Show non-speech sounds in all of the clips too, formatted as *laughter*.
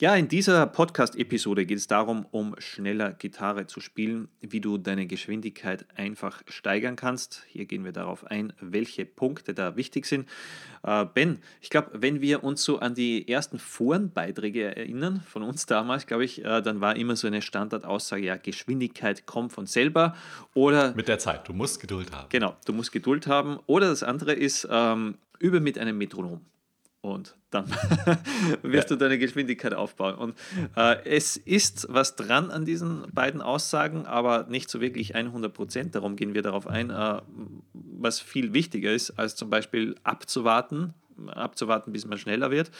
Ja, in dieser Podcast-Episode geht es darum, um schneller Gitarre zu spielen, wie du deine Geschwindigkeit einfach steigern kannst. Hier gehen wir darauf ein, welche Punkte da wichtig sind. Äh, ben, ich glaube, wenn wir uns so an die ersten Forenbeiträge erinnern, von uns damals, glaube ich, äh, dann war immer so eine Standardaussage, ja, Geschwindigkeit kommt von selber oder... Mit der Zeit, du musst Geduld haben. Genau, du musst Geduld haben. Oder das andere ist, ähm, übe mit einem Metronom und dann *laughs* *laughs* wirst ja. du deine Geschwindigkeit aufbauen. Und äh, es ist was dran an diesen beiden Aussagen, aber nicht so wirklich 100 Prozent. Darum gehen wir darauf ein, äh, was viel wichtiger ist, als zum Beispiel abzuwarten, abzuwarten, bis man schneller wird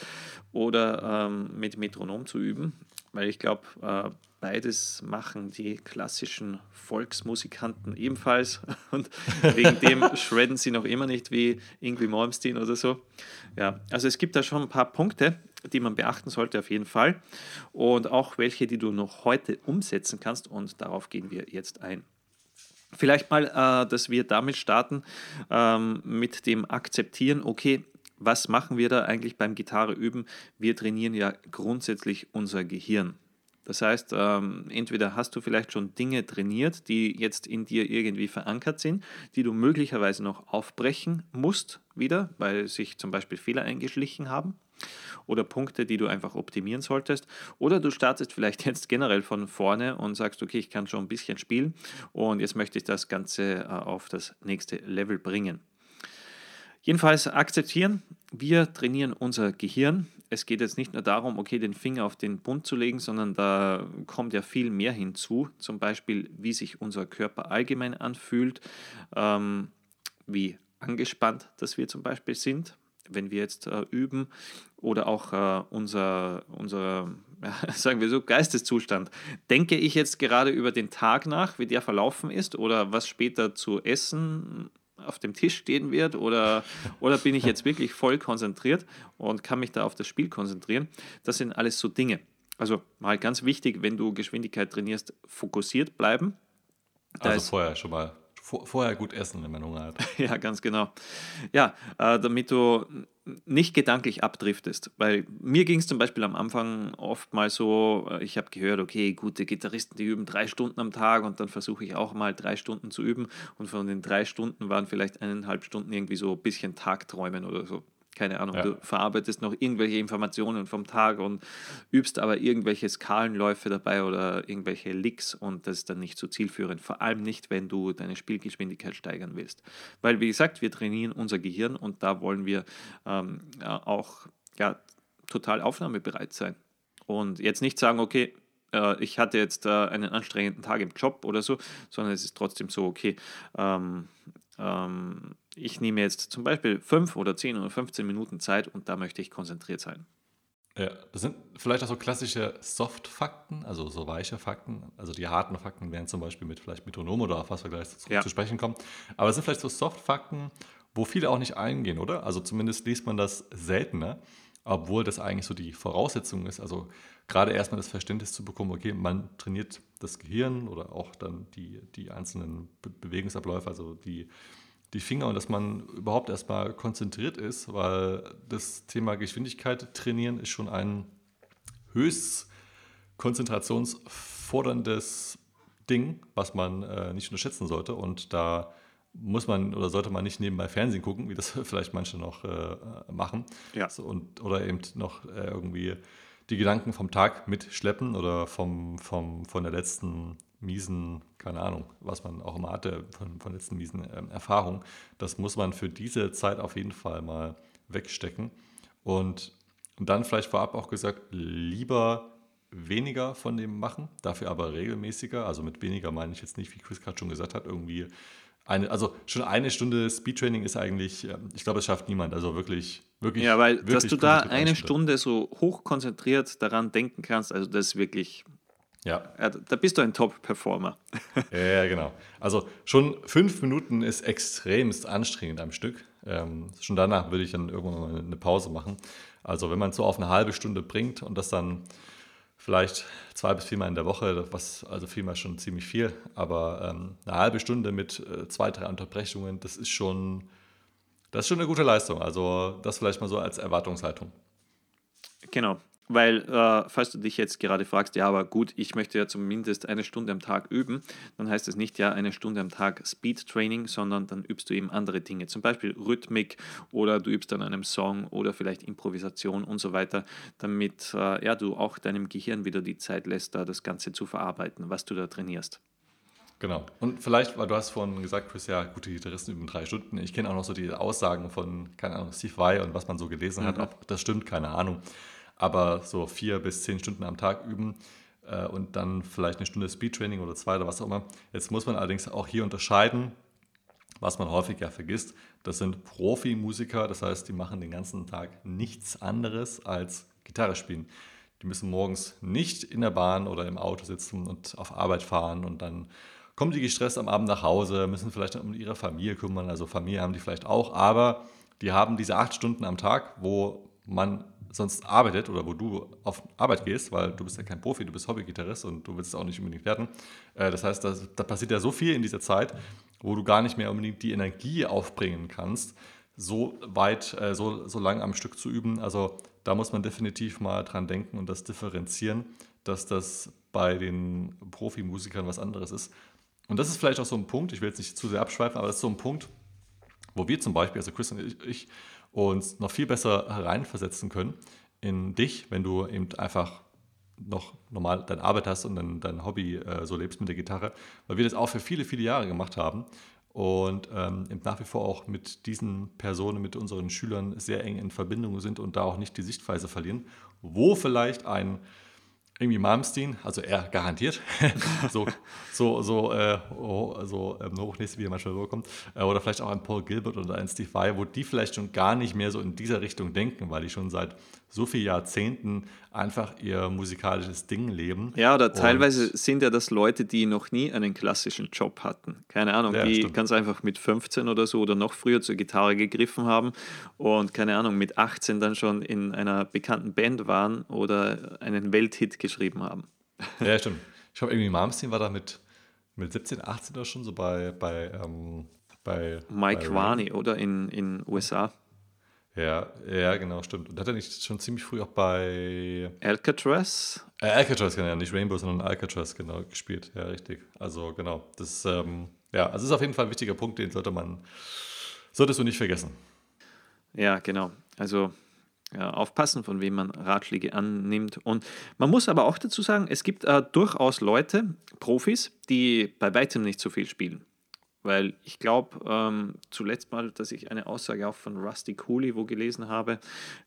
oder ähm, mit Metronom zu üben. Weil ich glaube, äh, beides machen die klassischen Volksmusikanten ebenfalls *laughs* und wegen dem *laughs* shredden sie noch immer nicht wie Ingrid Malmsteen oder so. Ja, also es gibt da schon ein paar Punkte, die man beachten sollte auf jeden Fall und auch welche, die du noch heute umsetzen kannst und darauf gehen wir jetzt ein. Vielleicht mal, äh, dass wir damit starten, ähm, mit dem Akzeptieren, okay, was machen wir da eigentlich beim Gitarre üben? Wir trainieren ja grundsätzlich unser Gehirn. Das heißt, ähm, entweder hast du vielleicht schon Dinge trainiert, die jetzt in dir irgendwie verankert sind, die du möglicherweise noch aufbrechen musst wieder, weil sich zum Beispiel Fehler eingeschlichen haben oder Punkte, die du einfach optimieren solltest. Oder du startest vielleicht jetzt generell von vorne und sagst, okay, ich kann schon ein bisschen spielen und jetzt möchte ich das Ganze äh, auf das nächste Level bringen. Jedenfalls akzeptieren, wir trainieren unser Gehirn. Es geht jetzt nicht nur darum, okay, den Finger auf den Bund zu legen, sondern da kommt ja viel mehr hinzu. Zum Beispiel, wie sich unser Körper allgemein anfühlt, ähm, wie angespannt dass wir zum Beispiel sind, wenn wir jetzt äh, üben, oder auch äh, unser, unser *laughs* ja, sagen wir so, Geisteszustand. Denke ich jetzt gerade über den Tag nach, wie der verlaufen ist, oder was später zu essen auf dem Tisch stehen wird oder, oder bin ich jetzt wirklich voll konzentriert und kann mich da auf das Spiel konzentrieren. Das sind alles so Dinge. Also mal ganz wichtig, wenn du Geschwindigkeit trainierst, fokussiert bleiben. Da also vorher schon mal vorher gut essen, wenn man Hunger hat. *laughs* ja, ganz genau. Ja, äh, damit du nicht gedanklich abdriftest. Weil mir ging es zum Beispiel am Anfang oft mal so, äh, ich habe gehört, okay, gute Gitarristen, die üben drei Stunden am Tag und dann versuche ich auch mal drei Stunden zu üben und von den drei Stunden waren vielleicht eineinhalb Stunden irgendwie so ein bisschen Tagträumen oder so keine Ahnung, ja. du verarbeitest noch irgendwelche Informationen vom Tag und übst aber irgendwelche Skalenläufe dabei oder irgendwelche Licks und das ist dann nicht so zielführend. Vor allem nicht, wenn du deine Spielgeschwindigkeit steigern willst. Weil, wie gesagt, wir trainieren unser Gehirn und da wollen wir ähm, auch ja, total aufnahmebereit sein. Und jetzt nicht sagen, okay, äh, ich hatte jetzt äh, einen anstrengenden Tag im Job oder so, sondern es ist trotzdem so, okay, ähm, ähm, ich nehme jetzt zum Beispiel 5 oder 10 oder 15 Minuten Zeit und da möchte ich konzentriert sein. Ja, das sind vielleicht auch so klassische Soft-Fakten, also so weiche Fakten. Also die harten Fakten wären zum Beispiel mit vielleicht Metronom oder auf was wir gleich zu, ja. zu sprechen kommen. Aber es sind vielleicht so Soft-Fakten, wo viele auch nicht eingehen, oder? Also zumindest liest man das seltener, obwohl das eigentlich so die Voraussetzung ist. Also gerade erstmal das Verständnis zu bekommen, okay, man trainiert das Gehirn oder auch dann die, die einzelnen Be Bewegungsabläufe, also die die Finger und dass man überhaupt erstmal konzentriert ist, weil das Thema Geschwindigkeit trainieren ist schon ein höchst konzentrationsforderndes Ding, was man äh, nicht unterschätzen sollte. Und da muss man oder sollte man nicht nebenbei Fernsehen gucken, wie das *laughs* vielleicht manche noch äh, machen. Ja. So, und, oder eben noch äh, irgendwie die Gedanken vom Tag mitschleppen oder vom, vom, von der letzten miesen, keine Ahnung, was man auch immer hatte von, von letzten miesen ähm, Erfahrungen. Das muss man für diese Zeit auf jeden Fall mal wegstecken. Und, dann vielleicht vorab auch gesagt, lieber weniger von dem machen, dafür aber regelmäßiger. Also mit weniger meine ich jetzt nicht, wie Chris gerade schon gesagt hat, irgendwie eine, also schon eine Stunde Speedtraining ist eigentlich, ähm, ich glaube, es schafft niemand. Also wirklich, wirklich. Ja, weil wirklich dass du da eine Stunde so hochkonzentriert daran denken kannst, also das ist wirklich ja. ja. Da bist du ein Top-Performer. *laughs* ja, genau. Also schon fünf Minuten ist extremst anstrengend am Stück. Ähm, schon danach würde ich dann irgendwann mal eine Pause machen. Also wenn man es so auf eine halbe Stunde bringt und das dann vielleicht zwei bis viermal in der Woche, was also viermal schon ziemlich viel, aber ähm, eine halbe Stunde mit äh, zwei, drei Unterbrechungen, das ist schon, das ist schon eine gute Leistung. Also das vielleicht mal so als Erwartungshaltung. Genau. Weil, äh, falls du dich jetzt gerade fragst, ja, aber gut, ich möchte ja zumindest eine Stunde am Tag üben, dann heißt es nicht ja eine Stunde am Tag Speed Training, sondern dann übst du eben andere Dinge, zum Beispiel Rhythmik oder du übst an einem Song oder vielleicht Improvisation und so weiter, damit äh, ja, du auch deinem Gehirn wieder die Zeit lässt, da das Ganze zu verarbeiten, was du da trainierst. Genau. Und vielleicht, weil du hast vorhin gesagt, Chris, ja, gute Gitarristen üben drei Stunden. Ich kenne auch noch so die Aussagen von, keine Ahnung, Steve Vai und was man so gelesen mhm. hat. Ob das stimmt, keine Ahnung aber so vier bis zehn Stunden am Tag üben äh, und dann vielleicht eine Stunde Speedtraining oder zwei oder was auch immer. Jetzt muss man allerdings auch hier unterscheiden, was man häufig ja vergisst. Das sind Profimusiker, das heißt, die machen den ganzen Tag nichts anderes als Gitarre spielen. Die müssen morgens nicht in der Bahn oder im Auto sitzen und auf Arbeit fahren und dann kommen die gestresst am Abend nach Hause, müssen vielleicht um ihre Familie kümmern. Also Familie haben die vielleicht auch, aber die haben diese acht Stunden am Tag, wo man sonst arbeitet oder wo du auf Arbeit gehst, weil du bist ja kein Profi, du bist Hobbygitarrist und du willst es auch nicht unbedingt werden. Äh, das heißt, da passiert ja so viel in dieser Zeit, wo du gar nicht mehr unbedingt die Energie aufbringen kannst, so weit, äh, so, so lang am Stück zu üben. Also da muss man definitiv mal dran denken und das differenzieren, dass das bei den Profimusikern was anderes ist. Und das ist vielleicht auch so ein Punkt, ich will jetzt nicht zu sehr abschweifen, aber das ist so ein Punkt, wo wir zum Beispiel, also Chris und ich, ich uns noch viel besser hereinversetzen können in dich, wenn du eben einfach noch normal deine Arbeit hast und dann dein Hobby äh, so lebst mit der Gitarre, weil wir das auch für viele, viele Jahre gemacht haben und ähm, nach wie vor auch mit diesen Personen, mit unseren Schülern sehr eng in Verbindung sind und da auch nicht die Sichtweise verlieren, wo vielleicht ein irgendwie Malmsteen, also er garantiert, *laughs* so, so, so, äh, so ähm, hochnäsig, wie er manchmal rüberkommt, äh, oder vielleicht auch ein Paul Gilbert oder ein Steve Vai, wo die vielleicht schon gar nicht mehr so in dieser Richtung denken, weil die schon seit so vielen Jahrzehnten einfach ihr musikalisches Ding leben. Ja, oder teilweise sind ja das Leute, die noch nie einen klassischen Job hatten. Keine Ahnung, ja, die ganz einfach mit 15 oder so oder noch früher zur Gitarre gegriffen haben und keine Ahnung, mit 18 dann schon in einer bekannten Band waren oder einen Welthit geschrieben haben. *laughs* Ja, stimmt. Ich glaube, irgendwie Malmsteen war da mit, mit 17, 18 oder schon so bei, bei, ähm, bei Mike Warney, oder? In den USA. Ja, ja, genau, stimmt. Und hat er nicht schon ziemlich früh auch bei Alcatraz? Äh, Alcatraz, genau, nicht Rainbow, sondern Alcatraz, genau, gespielt. Ja, richtig. Also, genau. Das, ähm, ja, also ist auf jeden Fall ein wichtiger Punkt, den sollte man, solltest du nicht vergessen. Ja, genau. Also ja, aufpassen, von wem man Ratschläge annimmt. Und man muss aber auch dazu sagen, es gibt äh, durchaus Leute, Profis, die bei weitem nicht so viel spielen. Weil ich glaube, ähm, zuletzt mal, dass ich eine Aussage auch von Rusty Cooley wo gelesen habe,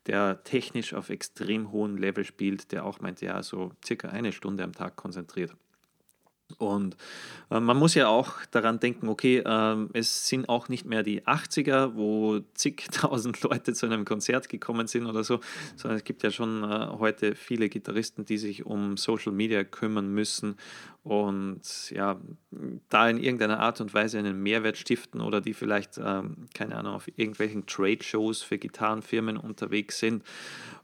der technisch auf extrem hohem Level spielt, der auch meinte, ja, so circa eine Stunde am Tag konzentriert. Und äh, man muss ja auch daran denken, okay, äh, es sind auch nicht mehr die 80er, wo zigtausend *laughs* Leute zu einem Konzert gekommen sind oder so, sondern es gibt ja schon äh, heute viele Gitarristen, die sich um Social Media kümmern müssen und ja, da in irgendeiner Art und Weise einen Mehrwert stiften oder die vielleicht, ähm, keine Ahnung, auf irgendwelchen Trade-Shows für Gitarrenfirmen unterwegs sind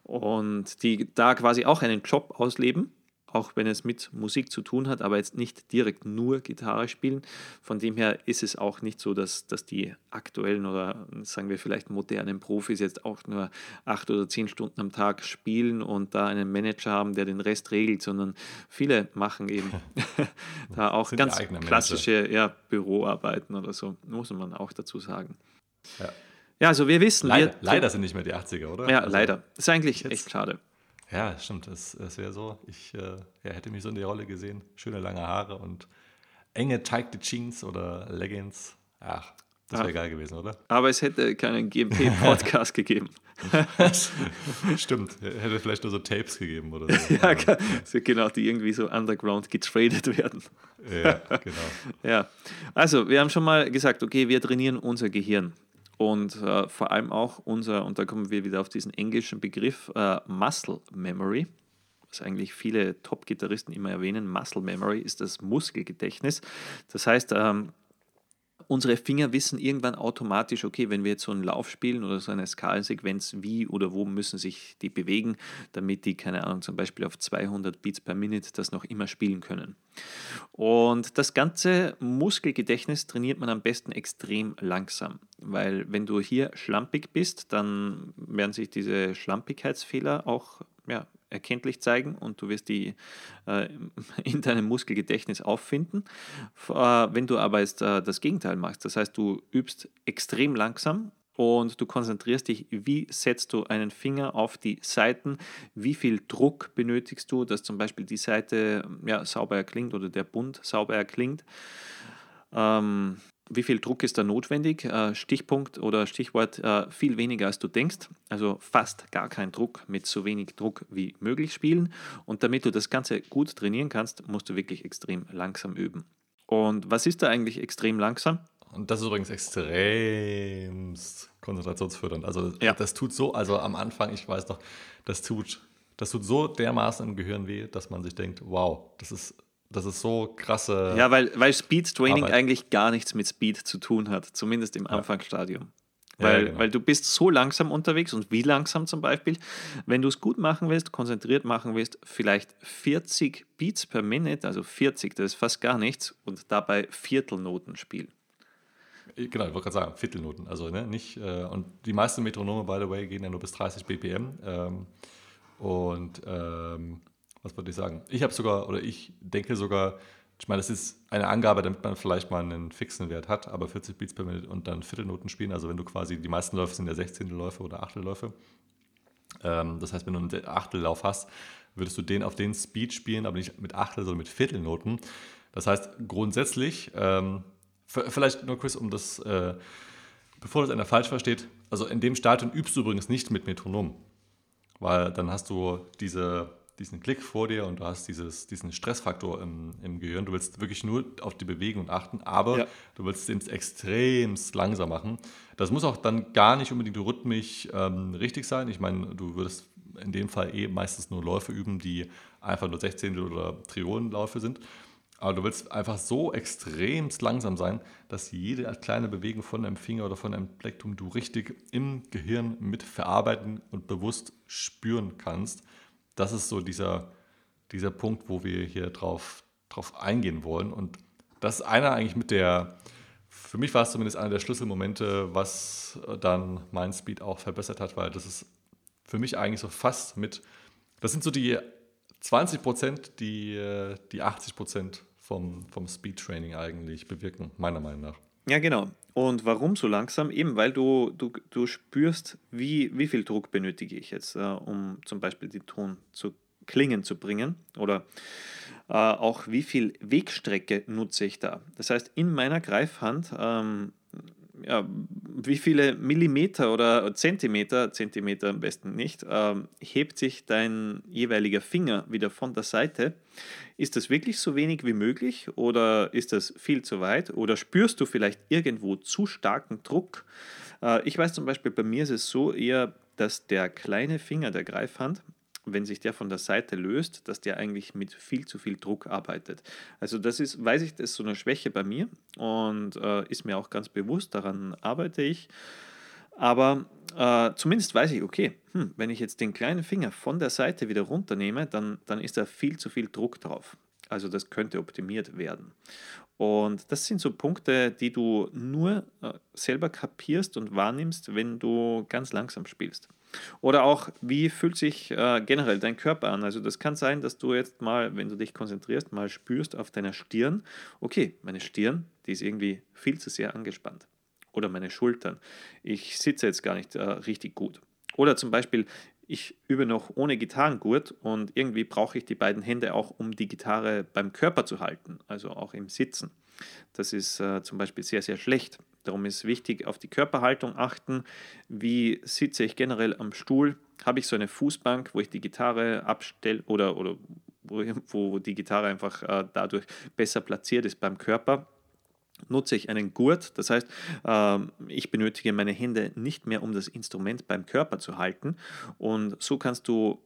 und die da quasi auch einen Job ausleben auch wenn es mit Musik zu tun hat, aber jetzt nicht direkt nur Gitarre spielen. Von dem her ist es auch nicht so, dass, dass die aktuellen oder sagen wir vielleicht modernen Profis jetzt auch nur acht oder zehn Stunden am Tag spielen und da einen Manager haben, der den Rest regelt, sondern viele machen eben *laughs* da auch ganz klassische ja, Büroarbeiten oder so, muss man auch dazu sagen. Ja. Ja, also wir wissen. Leider, wir, leider sind nicht mehr die 80er, oder? Ja, also, leider. Ist eigentlich echt schade. Ja, stimmt. Es, es wäre so. Ich äh, ja, hätte mich so in die Rolle gesehen. Schöne lange Haare und enge, tighte Jeans oder Leggings. Ach, das wäre geil gewesen, oder? Aber es hätte keinen GMP-Podcast *laughs* gegeben. *laughs* Stimmt, hätte vielleicht nur so Tapes gegeben oder *laughs* so. ja, genau, die irgendwie so underground getradet werden. ja, genau. Ja, also wir haben schon mal gesagt, okay, wir trainieren unser Gehirn und äh, vor allem auch unser, und da kommen wir wieder auf diesen englischen Begriff, äh, Muscle Memory, was eigentlich viele Top-Gitarristen immer erwähnen. Muscle Memory ist das Muskelgedächtnis. Das heißt, ähm, unsere Finger wissen irgendwann automatisch, okay, wenn wir jetzt so einen Lauf spielen oder so eine Skalensequenz, wie oder wo müssen sich die bewegen, damit die, keine Ahnung, zum Beispiel auf 200 Beats per Minute das noch immer spielen können. Und das ganze Muskelgedächtnis trainiert man am besten extrem langsam, weil wenn du hier schlampig bist, dann werden sich diese Schlampigkeitsfehler auch ja, erkenntlich zeigen und du wirst die äh, *laughs* in deinem Muskelgedächtnis auffinden. Äh, wenn du aber jetzt äh, das Gegenteil machst, das heißt, du übst extrem langsam und du konzentrierst dich, wie setzt du einen Finger auf die Seiten, wie viel Druck benötigst du, dass zum Beispiel die Seite ja, sauber erklingt oder der Bund sauber erklingt. Ähm, wie viel Druck ist da notwendig? Äh, Stichpunkt oder Stichwort äh, viel weniger als du denkst, also fast gar kein Druck, mit so wenig Druck wie möglich spielen. Und damit du das Ganze gut trainieren kannst, musst du wirklich extrem langsam üben. Und was ist da eigentlich extrem langsam? Und das ist übrigens extrem konzentrationsfördernd. Also ja. das tut so, also am Anfang, ich weiß noch, das tut, das tut so dermaßen im Gehirn weh, dass man sich denkt, wow, das ist das ist so krasse. Ja, weil, weil Speed Training Arbeit. eigentlich gar nichts mit Speed zu tun hat, zumindest im. Anfangsstadium. Weil, ja, genau. weil du bist so langsam unterwegs und wie langsam zum Beispiel, wenn du es gut machen willst, konzentriert machen willst, vielleicht 40 Beats per Minute, also 40, das ist fast gar nichts, und dabei Viertelnoten spielen. Genau, ich wollte gerade sagen, Viertelnoten. Also ne, nicht, äh, und die meisten Metronome, by the way, gehen ja nur bis 30 BPM. Ähm, und ähm, was wollte ich sagen? Ich habe sogar, oder ich denke sogar, ich meine, das ist eine Angabe, damit man vielleicht mal einen fixen Wert hat, aber 40 Beats per Minute und dann Viertelnoten spielen, also wenn du quasi, die meisten Läufe sind ja 16. Läufe oder Achtelläufe. Ähm, das heißt, wenn du einen Achtellauf hast, würdest du den auf den Speed spielen, aber nicht mit Achtel, sondern mit Viertelnoten. Das heißt, grundsätzlich, ähm, vielleicht nur Chris, um das, äh, bevor das einer falsch versteht, also in dem Stadion übst du übrigens nicht mit Metronom, weil dann hast du diese diesen Klick vor dir und du hast dieses, diesen Stressfaktor im, im Gehirn. Du willst wirklich nur auf die Bewegung achten, aber ja. du willst es extrem langsam machen. Das muss auch dann gar nicht unbedingt rhythmisch ähm, richtig sein. Ich meine, du würdest in dem Fall eh meistens nur Läufe üben, die einfach nur 16 oder Triolenläufe sind. Aber du willst einfach so extrem langsam sein, dass jede kleine Bewegung von deinem Finger oder von deinem Plektrum du richtig im Gehirn mit verarbeiten und bewusst spüren kannst das ist so dieser, dieser Punkt, wo wir hier drauf, drauf eingehen wollen. Und das ist einer eigentlich mit der, für mich war es zumindest einer der Schlüsselmomente, was dann mein Speed auch verbessert hat, weil das ist für mich eigentlich so fast mit, das sind so die 20 Prozent, die, die 80 Prozent vom, vom Speed-Training eigentlich bewirken, meiner Meinung nach. Ja, genau. Und warum so langsam? Eben, weil du, du, du spürst, wie, wie viel Druck benötige ich jetzt, äh, um zum Beispiel den Ton zu klingen zu bringen oder äh, auch wie viel Wegstrecke nutze ich da. Das heißt, in meiner Greifhand ähm, ja, wie viele Millimeter oder Zentimeter, Zentimeter am besten nicht, ähm, hebt sich dein jeweiliger Finger wieder von der Seite. Ist das wirklich so wenig wie möglich oder ist das viel zu weit oder spürst du vielleicht irgendwo zu starken Druck? Äh, ich weiß zum Beispiel, bei mir ist es so eher, dass der kleine Finger der Greifhand wenn sich der von der Seite löst, dass der eigentlich mit viel zu viel Druck arbeitet. Also das ist, weiß ich, das ist so eine Schwäche bei mir und äh, ist mir auch ganz bewusst, daran arbeite ich. Aber äh, zumindest weiß ich, okay, hm, wenn ich jetzt den kleinen Finger von der Seite wieder runternehme, dann, dann ist da viel zu viel Druck drauf. Also das könnte optimiert werden. Und das sind so Punkte, die du nur äh, selber kapierst und wahrnimmst, wenn du ganz langsam spielst. Oder auch, wie fühlt sich äh, generell dein Körper an? Also das kann sein, dass du jetzt mal, wenn du dich konzentrierst, mal spürst auf deiner Stirn, okay, meine Stirn, die ist irgendwie viel zu sehr angespannt. Oder meine Schultern, ich sitze jetzt gar nicht äh, richtig gut. Oder zum Beispiel, ich übe noch ohne Gitarrengurt und irgendwie brauche ich die beiden Hände auch, um die Gitarre beim Körper zu halten, also auch im Sitzen. Das ist äh, zum Beispiel sehr, sehr schlecht. Darum ist wichtig, auf die Körperhaltung achten. Wie sitze ich generell am Stuhl? Habe ich so eine Fußbank, wo ich die Gitarre abstelle oder, oder wo, wo die Gitarre einfach äh, dadurch besser platziert ist beim Körper? Nutze ich einen Gurt. Das heißt, ähm, ich benötige meine Hände nicht mehr, um das Instrument beim Körper zu halten. Und so kannst du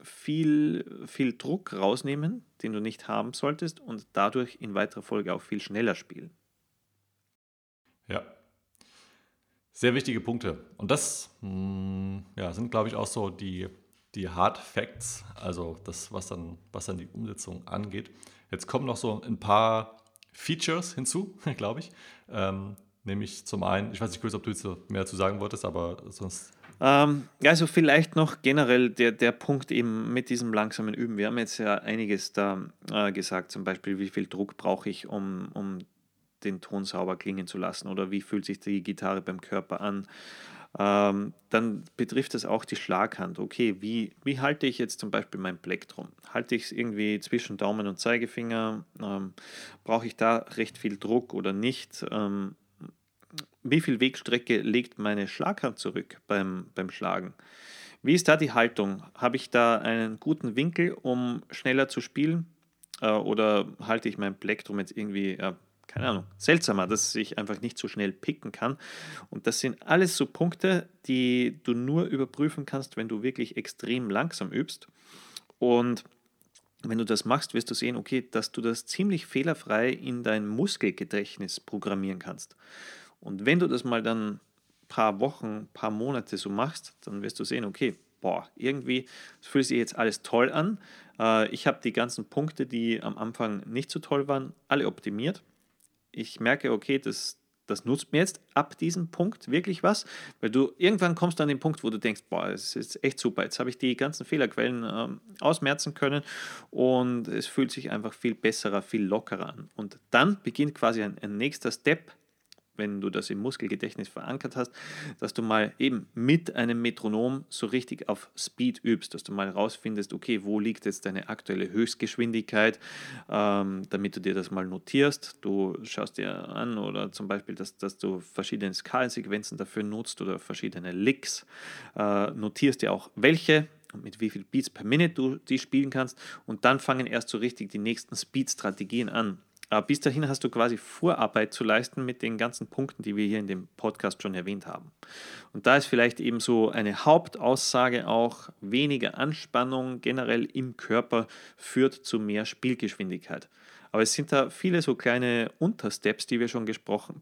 viel, viel Druck rausnehmen, den du nicht haben solltest, und dadurch in weiterer Folge auch viel schneller spielen. Ja. Sehr wichtige Punkte. Und das mh, hm, ja, sind, glaube ich, auch so die, die Hard Facts, also das, was dann, was dann die Umsetzung angeht. Jetzt kommen noch so ein paar Features hinzu, *laughs* glaube ich. Ähm, nämlich zum einen, ich weiß nicht, Chris, ob du jetzt mehr dazu sagen wolltest, aber sonst Ähm, also vielleicht noch generell der, der Punkt eben mit diesem langsamen Üben. Wir haben jetzt ja einiges da äh, gesagt, zum Beispiel, wie viel Druck brauche ich, um, um den Ton sauber klingen zu lassen oder wie fühlt sich die Gitarre beim Körper an. Ähm, dann betrifft das auch die Schlaghand. Okay, wie, wie halte ich jetzt zum Beispiel mein Plektrum? Halte ich es irgendwie zwischen Daumen und Zeigefinger? Ähm, Brauche ich da recht viel Druck oder nicht? Ähm, wie viel Wegstrecke legt meine Schlaghand zurück beim, beim Schlagen? Wie ist da die Haltung? Habe ich da einen guten Winkel, um schneller zu spielen? Äh, oder halte ich mein Plektrum jetzt irgendwie äh, keine Ahnung, seltsamer, dass ich einfach nicht so schnell picken kann. Und das sind alles so Punkte, die du nur überprüfen kannst, wenn du wirklich extrem langsam übst. Und wenn du das machst, wirst du sehen, okay, dass du das ziemlich fehlerfrei in dein Muskelgedächtnis programmieren kannst. Und wenn du das mal dann paar Wochen, paar Monate so machst, dann wirst du sehen, okay, boah, irgendwie fühlt sich jetzt alles toll an. Äh, ich habe die ganzen Punkte, die am Anfang nicht so toll waren, alle optimiert ich merke, okay, das, das nutzt mir jetzt ab diesem Punkt wirklich was, weil du irgendwann kommst an den Punkt, wo du denkst, boah, es ist echt super, jetzt habe ich die ganzen Fehlerquellen ähm, ausmerzen können und es fühlt sich einfach viel besserer, viel lockerer an. Und dann beginnt quasi ein, ein nächster Step, wenn du das im Muskelgedächtnis verankert hast, dass du mal eben mit einem Metronom so richtig auf Speed übst, dass du mal rausfindest, okay, wo liegt jetzt deine aktuelle Höchstgeschwindigkeit, ähm, damit du dir das mal notierst. Du schaust dir an oder zum Beispiel, dass, dass du verschiedene Skalensequenzen dafür nutzt oder verschiedene Licks, äh, notierst dir auch welche und mit wie viel Beats per Minute du die spielen kannst und dann fangen erst so richtig die nächsten Speed-Strategien an. Aber bis dahin hast du quasi Vorarbeit zu leisten mit den ganzen Punkten, die wir hier in dem Podcast schon erwähnt haben. Und da ist vielleicht eben so eine Hauptaussage auch, weniger Anspannung generell im Körper führt zu mehr Spielgeschwindigkeit. Aber es sind da viele so kleine Untersteps, die wir schon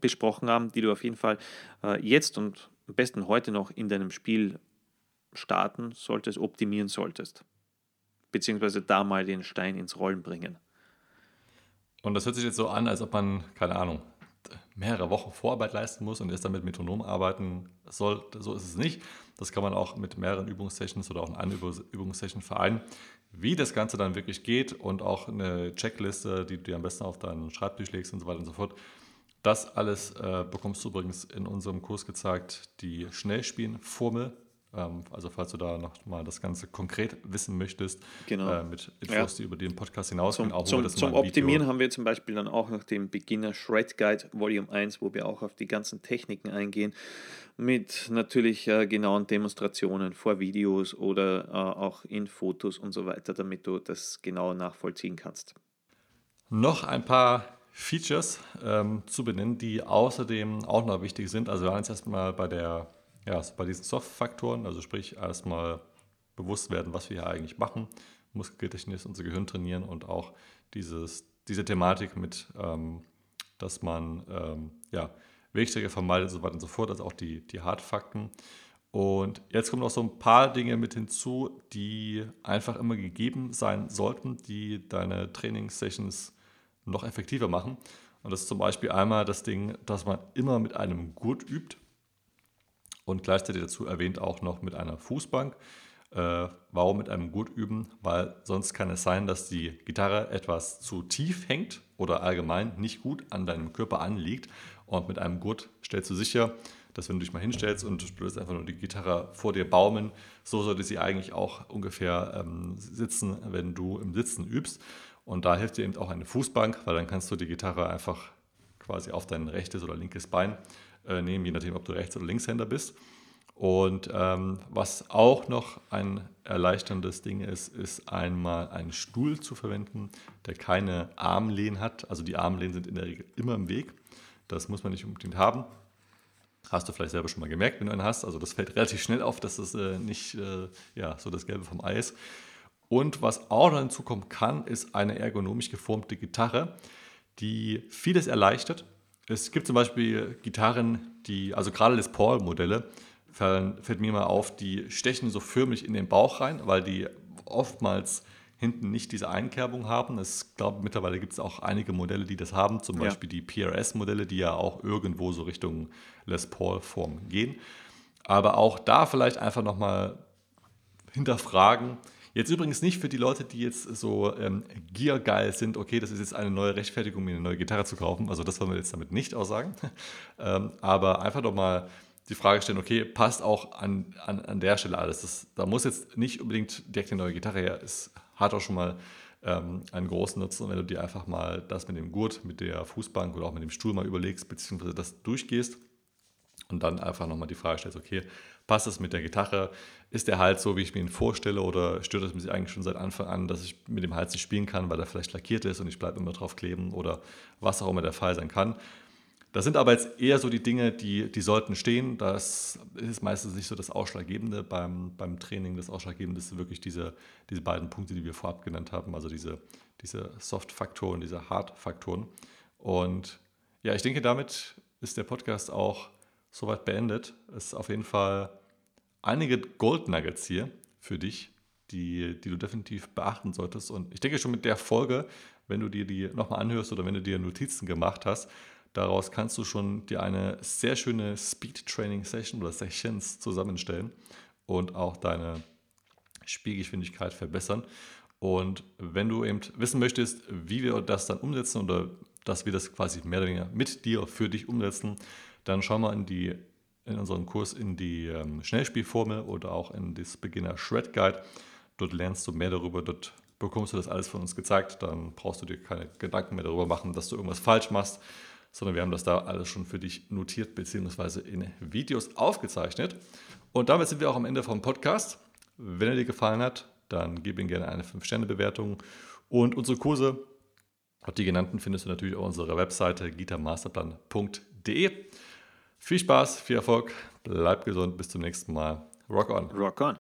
besprochen haben, die du auf jeden Fall äh, jetzt und am besten heute noch in deinem Spiel starten solltest, optimieren solltest. Beziehungsweise da mal den Stein ins Rollen bringen. Und das hört sich jetzt so an, als ob man, keine Ahnung, mehrere Wochen Vorarbeit leisten muss und erst dann mit Metronom arbeiten soll. So ist es nicht. Das kann man auch mit mehreren Übungssessions oder auch in einer Übungssession vereinen. Wie das Ganze dann wirklich geht und auch eine Checkliste, die du dir am besten auf deinen Schreibtisch legst und so weiter und so fort. Das alles äh, bekommst du übrigens in unserem Kurs gezeigt, die Schnellspielen-Formel. Ähm, also falls du da noch mal das Ganze konkret wissen möchtest, genau. äh, mit Infos, ja. die über den Podcast hinausgehen. Zum, zum, zum Optimieren haben wir zum Beispiel dann auch noch den Beginner Shred Guide Volume 1, wo wir auch auf die ganzen Techniken eingehen, mit natürlich äh, genauen Demonstrationen vor Videos oder äh, auch in Fotos und so weiter, damit du das genau nachvollziehen kannst. Noch ein paar Features ähm, zu benennen, die außerdem auch noch wichtig sind. Also wir waren jetzt erstmal bei der ja, bei diesen Soft-Faktoren, also sprich erstmal bewusst werden, was wir hier eigentlich machen, Muskelgedächtnis, unser Gehirn trainieren und auch dieses, diese Thematik mit, ähm, dass man ähm, ja, Wegstrecke vermeidet und so weiter und so fort, also auch die, die Hardfakten. Und jetzt kommen noch so ein paar Dinge mit hinzu, die einfach immer gegeben sein sollten, die deine Trainingssessions noch effektiver machen. Und das ist zum Beispiel einmal das Ding, dass man immer mit einem Gurt übt und gleichzeitig dazu erwähnt auch noch mit einer Fußbank. Äh, warum mit einem Gurt üben? Weil sonst kann es sein, dass die Gitarre etwas zu tief hängt oder allgemein nicht gut an deinem Körper anliegt. Und mit einem Gurt stellst du sicher, dass wenn du dich mal hinstellst und du lässt einfach nur die Gitarre vor dir baumen, so sollte sie eigentlich auch ungefähr ähm, sitzen, wenn du im Sitzen übst. Und da hilft dir eben auch eine Fußbank, weil dann kannst du die Gitarre einfach quasi auf dein rechtes oder linkes Bein äh, nehmen, je nachdem, ob du Rechts- oder Linkshänder bist. Und ähm, was auch noch ein erleichterndes Ding ist, ist einmal einen Stuhl zu verwenden, der keine Armlehnen hat. Also die Armlehnen sind in der Regel immer im Weg. Das muss man nicht unbedingt haben. Hast du vielleicht selber schon mal gemerkt, wenn du einen hast. Also das fällt relativ schnell auf, dass das äh, nicht äh, ja, so das Gelbe vom Ei ist. Und was auch noch hinzukommen kann, ist eine ergonomisch geformte Gitarre, die vieles erleichtert. Es gibt zum Beispiel Gitarren, die, also gerade Les Paul-Modelle, fällt mir mal auf, die stechen so förmlich in den Bauch rein, weil die oftmals hinten nicht diese Einkerbung haben. Ich glaube, mittlerweile gibt es auch einige Modelle, die das haben, zum Beispiel ja. die PRS-Modelle, die ja auch irgendwo so Richtung Les Paul-Form gehen. Aber auch da vielleicht einfach nochmal hinterfragen. Jetzt übrigens nicht für die Leute, die jetzt so ähm, geargeil sind, okay, das ist jetzt eine neue Rechtfertigung, mir eine neue Gitarre zu kaufen. Also das wollen wir jetzt damit nicht aussagen. *laughs* ähm, aber einfach doch mal die Frage stellen, okay, passt auch an, an, an der Stelle alles. Das, da muss jetzt nicht unbedingt direkt eine neue Gitarre her. Es hat auch schon mal ähm, einen großen Nutzen, wenn du dir einfach mal das mit dem Gurt, mit der Fußbank oder auch mit dem Stuhl mal überlegst, beziehungsweise das durchgehst und dann einfach nochmal die Frage stellst, okay, passt das mit der Gitarre? Ist der Hals so, wie ich mir ihn vorstelle oder stört es mich eigentlich schon seit Anfang an, dass ich mit dem Hals nicht spielen kann, weil er vielleicht lackiert ist und ich bleibe immer drauf kleben oder was auch immer der Fall sein kann. Das sind aber jetzt eher so die Dinge, die, die sollten stehen. Das ist meistens nicht so das Ausschlaggebende beim, beim Training. Das Ausschlaggebende ist wirklich diese, diese beiden Punkte, die wir vorab genannt haben, also diese, diese Soft-Faktoren, diese Hard-Faktoren. Und ja, ich denke, damit ist der Podcast auch soweit beendet. Es ist auf jeden Fall einige Gold Nuggets hier für dich, die, die du definitiv beachten solltest. Und ich denke schon mit der Folge, wenn du dir die nochmal anhörst oder wenn du dir Notizen gemacht hast, Daraus kannst du schon dir eine sehr schöne Speed Training Session oder Sessions zusammenstellen und auch deine Spielgeschwindigkeit verbessern. Und wenn du eben wissen möchtest, wie wir das dann umsetzen oder dass wir das quasi mehr oder weniger mit dir für dich umsetzen, dann schau mal in, die, in unseren Kurs in die ähm, Schnellspielformel oder auch in das Beginner Shred Guide. Dort lernst du mehr darüber, dort bekommst du das alles von uns gezeigt. Dann brauchst du dir keine Gedanken mehr darüber machen, dass du irgendwas falsch machst, sondern wir haben das da alles schon für dich notiert bzw. in Videos aufgezeichnet. Und damit sind wir auch am Ende vom Podcast. Wenn er dir gefallen hat, dann gib ihm gerne eine 5-Sterne-Bewertung. Und unsere Kurse, auch die genannten, findest du natürlich auf unserer Webseite gitarmasterplan.de. Viel Spaß, viel Erfolg, bleib gesund, bis zum nächsten Mal. Rock on. Rock on.